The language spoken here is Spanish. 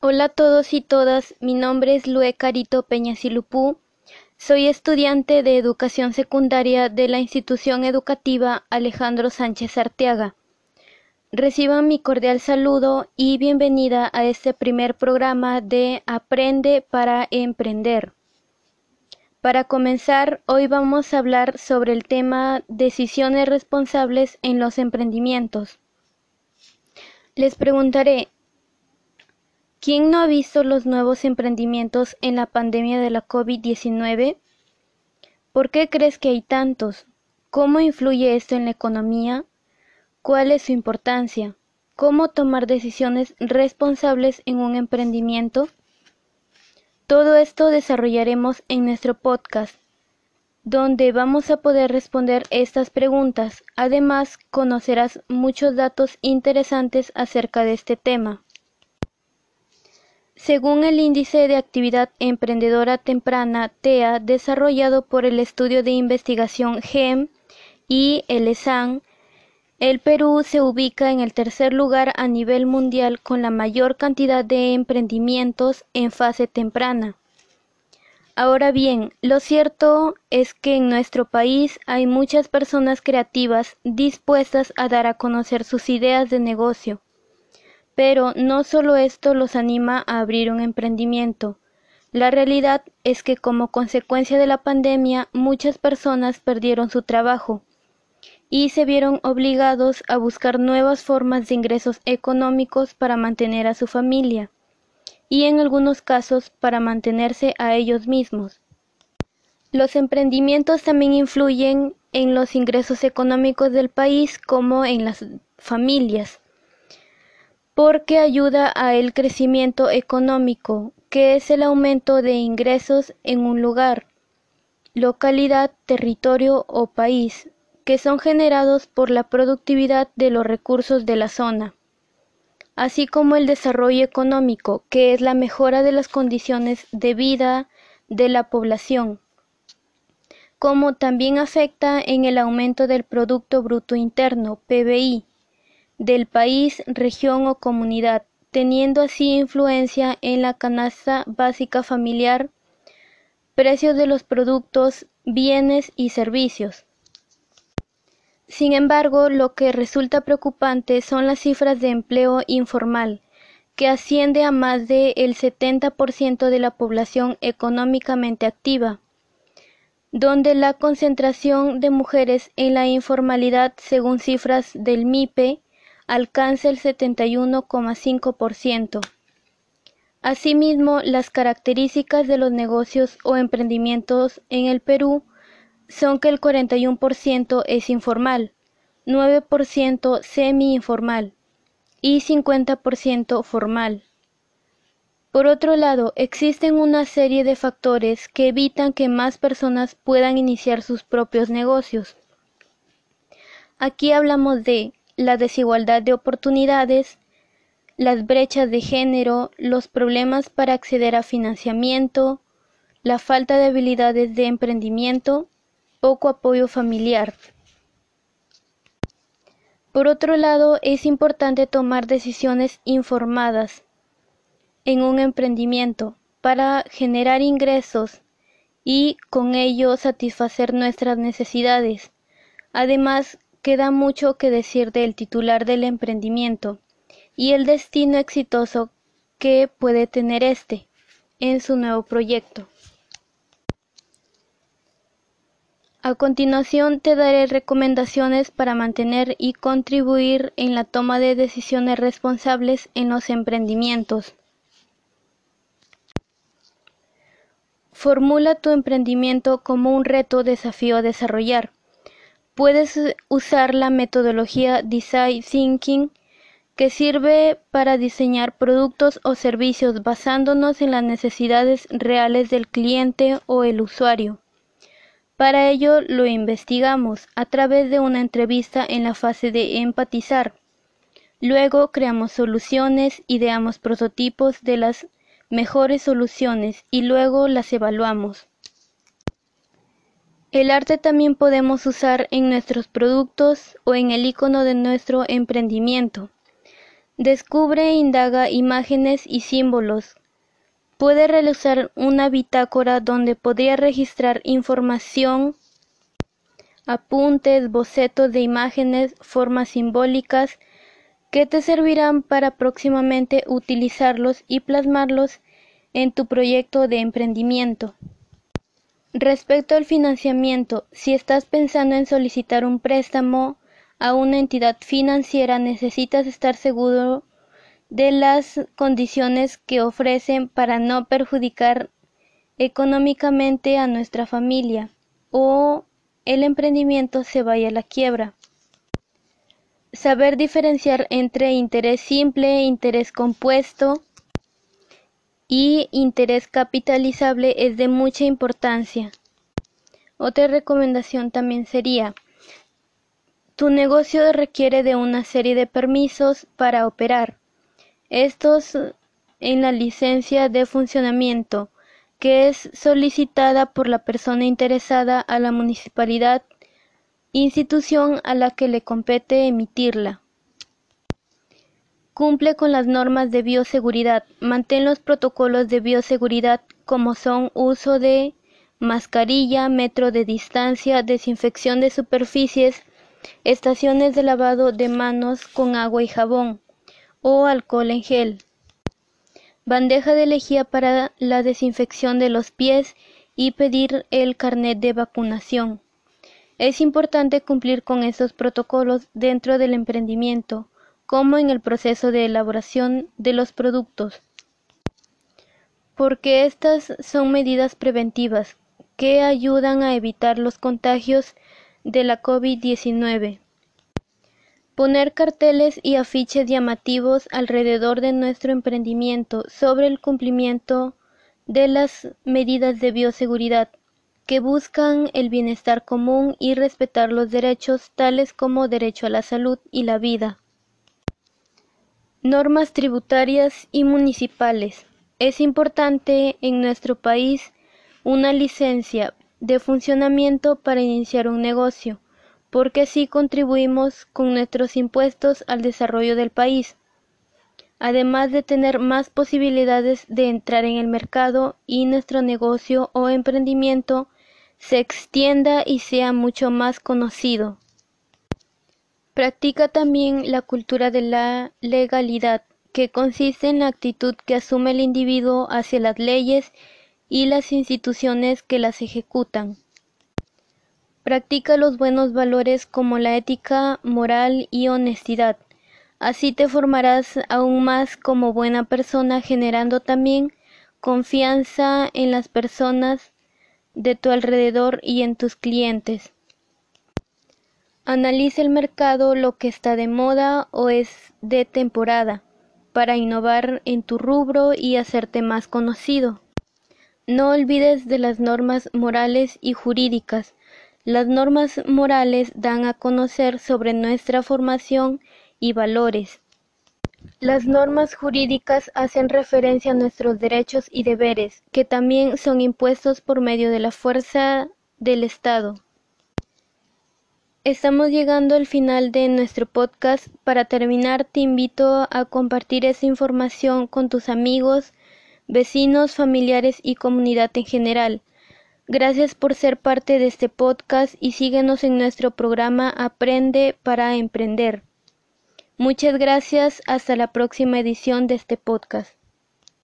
Hola a todos y todas, mi nombre es Lue Carito Peñasilupú. Soy estudiante de educación secundaria de la institución educativa Alejandro Sánchez Arteaga. Reciban mi cordial saludo y bienvenida a este primer programa de Aprende para Emprender. Para comenzar, hoy vamos a hablar sobre el tema decisiones responsables en los emprendimientos. Les preguntaré, ¿quién no ha visto los nuevos emprendimientos en la pandemia de la COVID-19? ¿Por qué crees que hay tantos? ¿Cómo influye esto en la economía? ¿Cuál es su importancia? ¿Cómo tomar decisiones responsables en un emprendimiento? Todo esto desarrollaremos en nuestro podcast, donde vamos a poder responder estas preguntas. Además, conocerás muchos datos interesantes acerca de este tema. Según el Índice de Actividad Emprendedora Temprana TEA desarrollado por el Estudio de Investigación GEM y el ESAN, el Perú se ubica en el tercer lugar a nivel mundial con la mayor cantidad de emprendimientos en fase temprana. Ahora bien, lo cierto es que en nuestro país hay muchas personas creativas dispuestas a dar a conocer sus ideas de negocio. Pero no solo esto los anima a abrir un emprendimiento. La realidad es que como consecuencia de la pandemia muchas personas perdieron su trabajo y se vieron obligados a buscar nuevas formas de ingresos económicos para mantener a su familia y en algunos casos para mantenerse a ellos mismos. Los emprendimientos también influyen en los ingresos económicos del país como en las familias, porque ayuda a el crecimiento económico, que es el aumento de ingresos en un lugar, localidad, territorio o país, que son generados por la productividad de los recursos de la zona, así como el desarrollo económico, que es la mejora de las condiciones de vida de la población, como también afecta en el aumento del Producto Bruto Interno, PBI, del país, región o comunidad, teniendo así influencia en la canasta básica familiar, precios de los productos, bienes y servicios. Sin embargo, lo que resulta preocupante son las cifras de empleo informal, que asciende a más del el 70% de la población económicamente activa, donde la concentración de mujeres en la informalidad, según cifras del MIPE, alcanza el 71,5%. Asimismo, las características de los negocios o emprendimientos en el Perú son que el 41% es informal, 9% semi-informal y 50% formal. Por otro lado, existen una serie de factores que evitan que más personas puedan iniciar sus propios negocios. Aquí hablamos de la desigualdad de oportunidades, las brechas de género, los problemas para acceder a financiamiento, la falta de habilidades de emprendimiento poco apoyo familiar. Por otro lado, es importante tomar decisiones informadas en un emprendimiento para generar ingresos y con ello satisfacer nuestras necesidades. Además, queda mucho que decir del titular del emprendimiento y el destino exitoso que puede tener éste en su nuevo proyecto. A continuación te daré recomendaciones para mantener y contribuir en la toma de decisiones responsables en los emprendimientos. Formula tu emprendimiento como un reto desafío a desarrollar. Puedes usar la metodología Design Thinking que sirve para diseñar productos o servicios basándonos en las necesidades reales del cliente o el usuario. Para ello lo investigamos a través de una entrevista en la fase de empatizar. Luego creamos soluciones, ideamos prototipos de las mejores soluciones y luego las evaluamos. El arte también podemos usar en nuestros productos o en el icono de nuestro emprendimiento. Descubre e indaga imágenes y símbolos. Puede realizar una bitácora donde podría registrar información, apuntes, bocetos de imágenes, formas simbólicas que te servirán para próximamente utilizarlos y plasmarlos en tu proyecto de emprendimiento. Respecto al financiamiento, si estás pensando en solicitar un préstamo a una entidad financiera, necesitas estar seguro de las condiciones que ofrecen para no perjudicar económicamente a nuestra familia o el emprendimiento se vaya a la quiebra. Saber diferenciar entre interés simple, interés compuesto, y interés capitalizable es de mucha importancia. Otra recomendación también sería, tu negocio requiere de una serie de permisos para operar. Estos en la licencia de funcionamiento, que es solicitada por la persona interesada a la municipalidad, institución a la que le compete emitirla. Cumple con las normas de bioseguridad. Mantén los protocolos de bioseguridad como son uso de mascarilla, metro de distancia, desinfección de superficies, estaciones de lavado de manos con agua y jabón o alcohol en gel, bandeja de lejía para la desinfección de los pies y pedir el carnet de vacunación. Es importante cumplir con estos protocolos dentro del emprendimiento como en el proceso de elaboración de los productos, porque estas son medidas preventivas que ayudan a evitar los contagios de la COVID-19. Poner carteles y afiches llamativos alrededor de nuestro emprendimiento sobre el cumplimiento de las medidas de bioseguridad que buscan el bienestar común y respetar los derechos tales como derecho a la salud y la vida. Normas tributarias y municipales. Es importante en nuestro país una licencia de funcionamiento para iniciar un negocio, porque así contribuimos con nuestros impuestos al desarrollo del país, además de tener más posibilidades de entrar en el mercado y nuestro negocio o emprendimiento se extienda y sea mucho más conocido. Practica también la cultura de la legalidad, que consiste en la actitud que asume el individuo hacia las leyes y las instituciones que las ejecutan. Practica los buenos valores como la ética, moral y honestidad. Así te formarás aún más como buena persona, generando también confianza en las personas de tu alrededor y en tus clientes. Analiza el mercado, lo que está de moda o es de temporada, para innovar en tu rubro y hacerte más conocido. No olvides de las normas morales y jurídicas. Las normas morales dan a conocer sobre nuestra formación y valores. Las normas jurídicas hacen referencia a nuestros derechos y deberes, que también son impuestos por medio de la fuerza del Estado. Estamos llegando al final de nuestro podcast. Para terminar, te invito a compartir esa información con tus amigos, vecinos, familiares y comunidad en general. Gracias por ser parte de este podcast y síguenos en nuestro programa Aprende para Emprender. Muchas gracias. Hasta la próxima edición de este podcast.